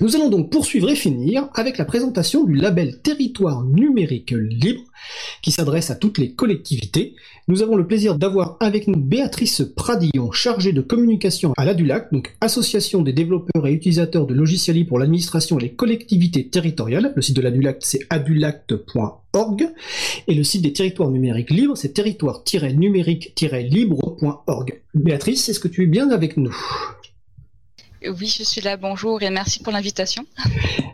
Nous allons donc poursuivre et finir avec la présentation du label Territoire numérique libre qui s'adresse à toutes les collectivités. Nous avons le plaisir d'avoir avec nous Béatrice Pradillon, chargée de communication à l'ADULAC, donc Association des développeurs et utilisateurs de logiciels libres pour l'administration et les collectivités territoriales. Le site de l'ADULAC c'est adulact.org et le site des territoires numériques libres c'est territoire-numérique-libre.org. Béatrice, est-ce que tu es bien avec nous? Oui, je suis là, bonjour et merci pour l'invitation.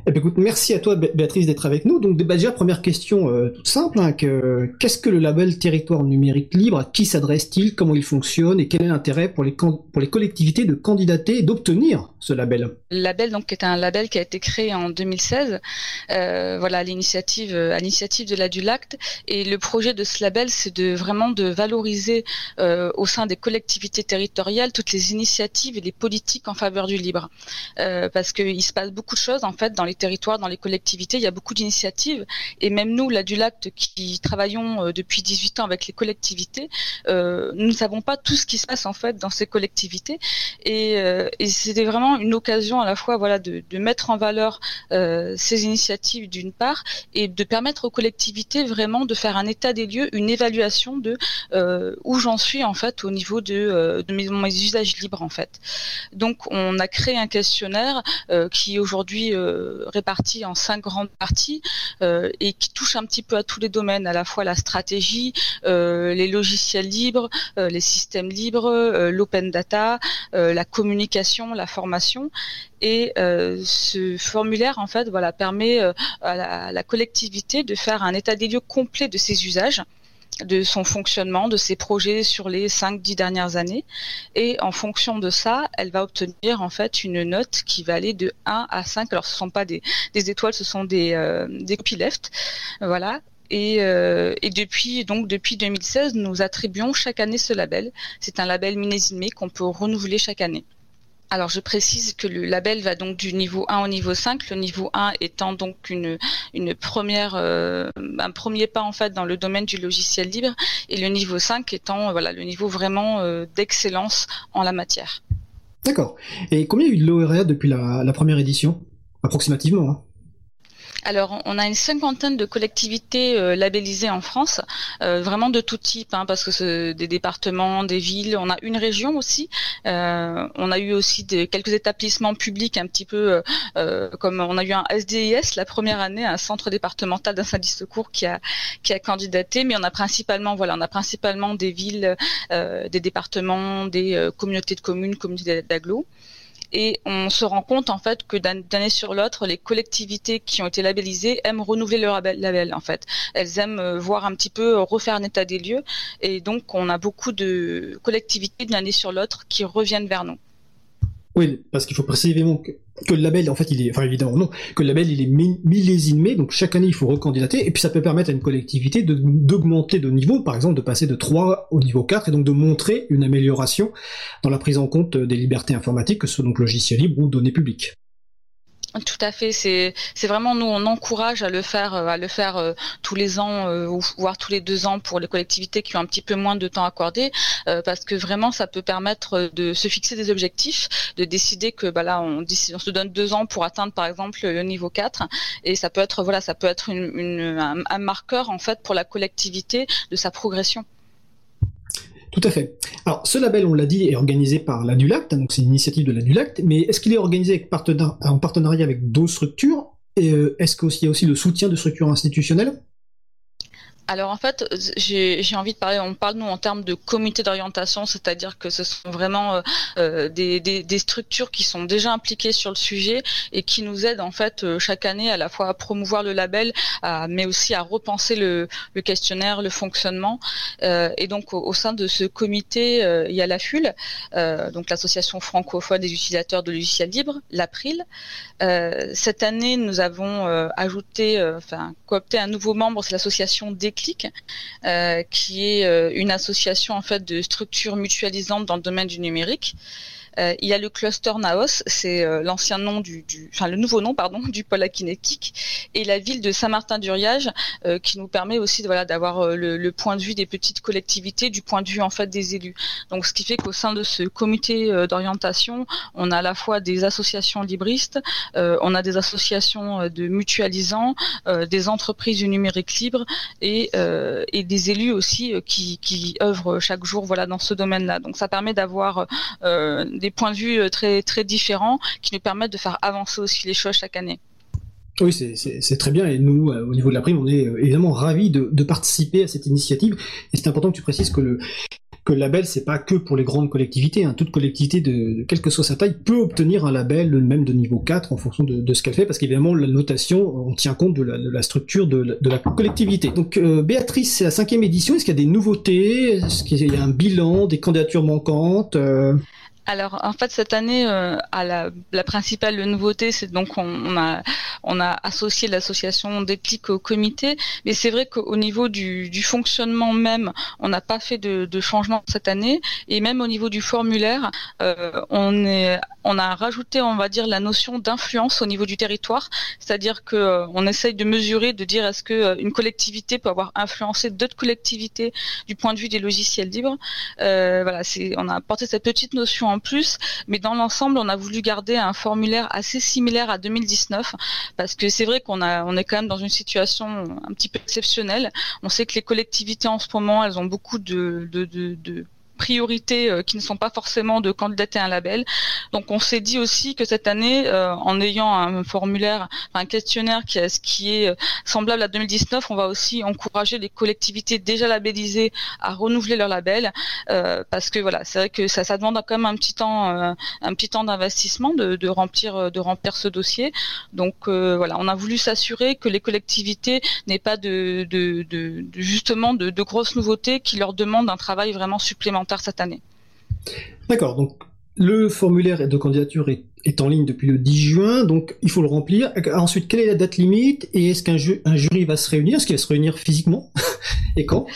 Eh bien, écoute, merci à toi Béatrice d'être avec nous. Donc déjà, première question euh, toute simple, hein, qu'est-ce que le label territoire numérique libre À qui s'adresse-t-il Comment il fonctionne Et quel est l'intérêt pour les, pour les collectivités de candidater et d'obtenir ce label? Le label donc est un label qui a été créé en 2016, euh, voilà, à l'initiative à l'initiative de la Dulacte. Et le projet de ce label, c'est de vraiment de valoriser euh, au sein des collectivités territoriales toutes les initiatives et les politiques en faveur du libre. Euh, parce qu'il se passe beaucoup de choses en fait dans les territoires, dans les collectivités. Il y a beaucoup d'initiatives et même nous, là du qui travaillons euh, depuis 18 ans avec les collectivités, euh, nous ne savons pas tout ce qui se passe en fait dans ces collectivités. Et, c'était vraiment une occasion à la fois voilà de, mettre en valeur ces initiatives d'une part et de permettre aux collectivités vraiment de faire un état des lieux, une évaluation de où j'en suis en fait au niveau de, de mes, mes usages libres en fait. Donc on a créé un questionnaire euh, qui est aujourd'hui euh, réparti en cinq grandes parties euh, et qui touche un petit peu à tous les domaines, à la fois la stratégie, les logiciels libres, les systèmes libres, l'open data, la communication, la formation. Et ce formulaire, en fait, voilà, permet à la, collectivité de faire un état des lieux complet de ses usages de son fonctionnement, de ses projets sur les 5-10 dernières années. Et en fonction de ça, elle va obtenir en fait une note qui va aller de 1 à 5. Alors ce ne sont pas des, étoiles, ce sont des, euh, des copyleft. Voilà. Et, euh, et, depuis donc depuis 2016, nous attribuons chaque année ce label. C'est un label minésimé qu'on peut renouveler chaque année. Alors je précise que le label va donc du niveau 1 au niveau 5, le niveau 1 étant donc une, une première euh, un premier pas en fait dans le domaine du logiciel libre et le niveau 5 étant voilà le niveau vraiment euh, d'excellence en la matière. D'accord. Et combien il y a eu de lauréats depuis la, la première édition? Approximativement hein alors, on a une cinquantaine de collectivités euh, labellisées en France, euh, vraiment de tout type, hein, parce que c'est des départements, des villes. On a une région aussi. Euh, on a eu aussi des, quelques établissements publics, un petit peu comme on a eu un SDIS la première année, un centre départemental d'incendie secours qui a qui a candidaté. Mais on a principalement, voilà, on a principalement des villes, des départements, des communautés de communes, communautés d'agglos. Et on se rend compte en fait que d'année sur l'autre, les collectivités qui ont été labellisées aiment renouveler leur label en fait. Elles aiment euh, voir un petit peu euh, refaire un état des lieux. Et donc on a beaucoup de collectivités d'une année sur l'autre qui reviennent vers nous. Oui, parce qu'il faut préciser que, que le label, en fait, il est, enfin évidemment non, que le label il est millésimé, donc chaque année il faut recandidater, et puis ça peut permettre à une collectivité d'augmenter de, niveau, par exemple de passer de 3 au niveau 4, et donc de montrer une amélioration dans la prise en compte des libertés informatiques, que ce soit donc logiciel libre ou données publiques. Tout à fait. C'est vraiment nous on encourage à le faire euh, à le faire euh, tous les ans euh, ou voire tous les deux ans pour les collectivités qui ont un petit peu moins de temps accordé parce que vraiment ça peut permettre de se fixer des objectifs, de décider que bah là on, se donne deux ans pour atteindre par exemple le niveau 4 et ça peut être voilà ça peut être une, un marqueur en fait pour la collectivité de sa progression. Tout à fait. Alors, ce label, on l'a dit, est organisé par l'ADULACT, donc c'est une initiative de l'ADULACT, mais est-ce qu'il est organisé en partenariat avec d'autres structures? Euh, est-ce qu'il y a aussi le soutien de structures institutionnelles? Alors en fait, j'ai envie de parler, on parle nous en termes de comité d'orientation, c'est-à-dire que ce sont vraiment euh, euh, des, des, structures qui sont déjà impliquées sur le sujet et qui nous aident en fait euh, chaque année à la fois à promouvoir le label, mais aussi à repenser le, le questionnaire, le fonctionnement. et donc au, sein de ce comité, il y a la FUL, donc l'association francophone des utilisateurs de logiciels libres, l'April. cette année, nous avons ajouté, enfin coopté un nouveau membre, c'est l'association des euh, qui est euh, une association en fait de structures mutualisantes dans le domaine du numérique. Il y a le cluster Naos, c'est l'ancien nom du, du, enfin le nouveau nom pardon du pôle akinétique, et la ville de Saint-Martin-d'Uriage qui nous permet aussi voilà d'avoir le, le, point de vue des petites collectivités, du point de vue en fait des élus. Donc ce qui fait qu'au sein de ce comité d'orientation, on a à la fois des associations libristes, on a des associations de mutualisants, des entreprises du numérique libre et, et des élus aussi qui, qui œuvrent chaque jour voilà dans ce domaine-là. Donc ça permet d'avoir euh, des points de vue euh, très très différents qui nous permettent de faire avancer aussi les choses chaque année. Oui, c'est très bien. Et nous, euh, au niveau de la prime, on est évidemment ravis de, de participer à cette initiative. Et c'est important que tu précises que le, que le label, c'est pas que pour les grandes collectivités. Hein. Toute collectivité, de, quelle que soit sa taille, peut obtenir un label même de niveau 4 en fonction de, ce qu'elle fait, parce qu'évidemment, la notation, on tient compte de la, structure de la, collectivité. Donc, euh, Béatrice, c'est la cinquième édition. Est-ce qu'il y a des nouveautés? Est-ce qu'il y a un bilan, des candidatures manquantes euh? Alors en fait cette année, euh, à la, la, principale nouveauté, c'est donc on, a on a associé l'association Déclic au comité, mais c'est vrai qu'au niveau du, du, fonctionnement même, on n'a pas fait de, de, changement cette année, et même au niveau du formulaire, euh, on est on a rajouté, on va dire, la notion d'influence au niveau du territoire, c'est-à-dire que euh, on essaye de mesurer, de dire est-ce que euh, une collectivité peut avoir influencé d'autres collectivités du point de vue des logiciels libres. Euh, voilà, c'est on a apporté cette petite notion plus, mais dans l'ensemble, on a voulu garder un formulaire assez similaire à 2019 parce que c'est vrai qu'on est quand même dans une situation un petit peu exceptionnelle. On sait que les collectivités en ce moment, elles ont beaucoup de priorités euh, qui ne sont pas forcément de candidater à un label. Donc on s'est dit aussi que cette année, euh, en ayant un formulaire, un questionnaire qui, est, qui est euh, semblable à 2019, on va aussi encourager les collectivités déjà labellisées à renouveler leur label, parce que voilà, c'est vrai que ça, ça demande quand même un petit temps, un petit temps d'investissement de, de, remplir, de remplir ce dossier. Donc voilà, on a voulu s'assurer que les collectivités n'aient pas de, de, de, justement de, de grosses nouveautés qui leur demandent un travail vraiment supplémentaire cette année. D'accord, donc le formulaire de candidature est, en ligne depuis le 10 juin, donc il faut le remplir. Ensuite, quelle est la date limite et est-ce qu'un jury va se réunir? Est-ce qu'il va se réunir physiquement? Et quand?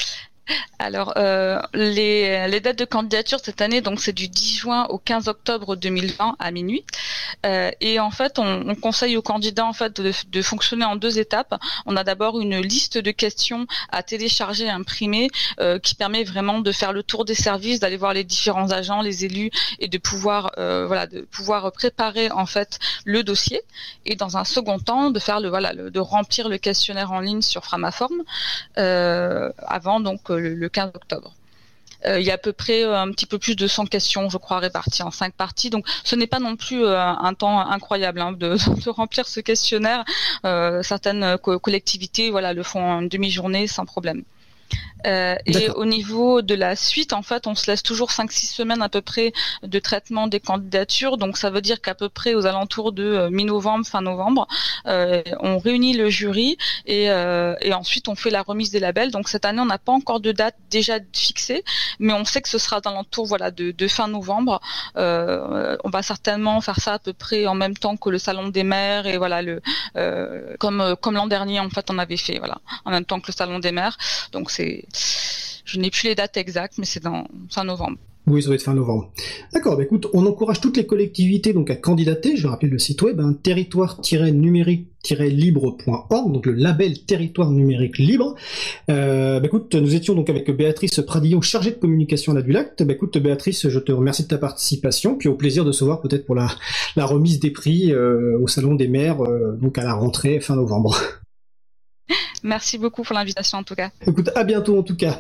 Alors, euh, les, dates de candidature cette année, donc c'est du 10 juin au 15 octobre 2020 à minuit. Euh, et en fait, on, on, conseille aux candidats en fait de, fonctionner en deux étapes. On a d'abord une liste de questions à télécharger, imprimer, euh, qui permet vraiment de faire le tour des services, d'aller voir les différents agents, les élus, et de pouvoir voilà de pouvoir préparer en fait le dossier. Et dans un second temps, de faire le voilà de remplir le questionnaire en ligne sur Framaform avant donc le, 15 octobre. Euh, il y a à peu près euh, un petit peu plus de 100 questions, je crois, réparties en cinq parties. Donc, ce n'est pas non plus euh, un temps incroyable hein, de, remplir ce questionnaire. certaines collectivités, voilà, le font en demi-journée sans problème. Euh, et au niveau de la suite, en fait, on se laisse toujours 5-6 semaines à peu près de traitement des candidatures. Donc ça veut dire qu'à peu près aux alentours de euh, mi-novembre, fin novembre, euh, on réunit le jury et, et, ensuite on fait la remise des labels. Donc cette année, on n'a pas encore de date déjà fixée, mais on sait que ce sera l'entour voilà, de, de, fin novembre. on va certainement faire ça à peu près en même temps que le salon des maires et voilà le comme comme l'an dernier en fait on avait fait voilà en même temps que le salon des maires. Donc c'est je n'ai plus les dates exactes, mais c'est fin novembre. Oui, ça va être fin novembre. D'accord, bah écoute, on encourage toutes les collectivités donc à candidater, je rappelle le site web, hein, territoire-numérique-libre.org, donc le label territoire numérique libre. Euh, bah écoute, nous étions donc avec Béatrice Pradillon, chargée de communication à la Dulac. Bah écoute, Béatrice, je te remercie de ta participation, puis au plaisir de se voir peut-être pour la, la remise des prix euh, au Salon des maires, euh, donc à la rentrée fin novembre. Merci beaucoup pour l'invitation en tout cas. Écoute, à bientôt en tout cas.